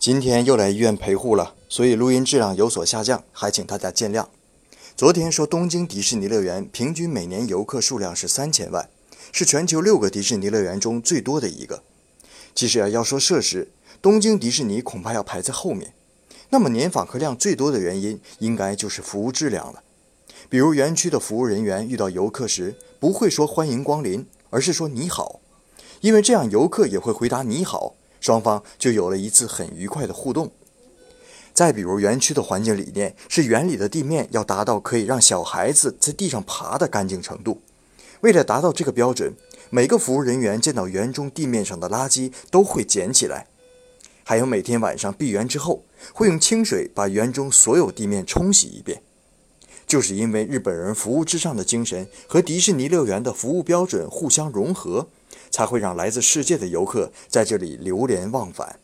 今天又来医院陪护了，所以录音质量有所下降，还请大家见谅。昨天说东京迪士尼乐园平均每年游客数量是三千万，是全球六个迪士尼乐园中最多的一个。其实啊，要说设施，东京迪士尼恐怕要排在后面。那么年访客量最多的原因，应该就是服务质量了。比如园区的服务人员遇到游客时，不会说欢迎光临，而是说你好，因为这样游客也会回答你好。双方就有了一次很愉快的互动。再比如，园区的环境理念是园里的地面要达到可以让小孩子在地上爬的干净程度。为了达到这个标准，每个服务人员见到园中地面上的垃圾都会捡起来。还有每天晚上闭园之后，会用清水把园中所有地面冲洗一遍。就是因为日本人服务至上的精神和迪士尼乐园的服务标准互相融合。才会让来自世界的游客在这里流连忘返。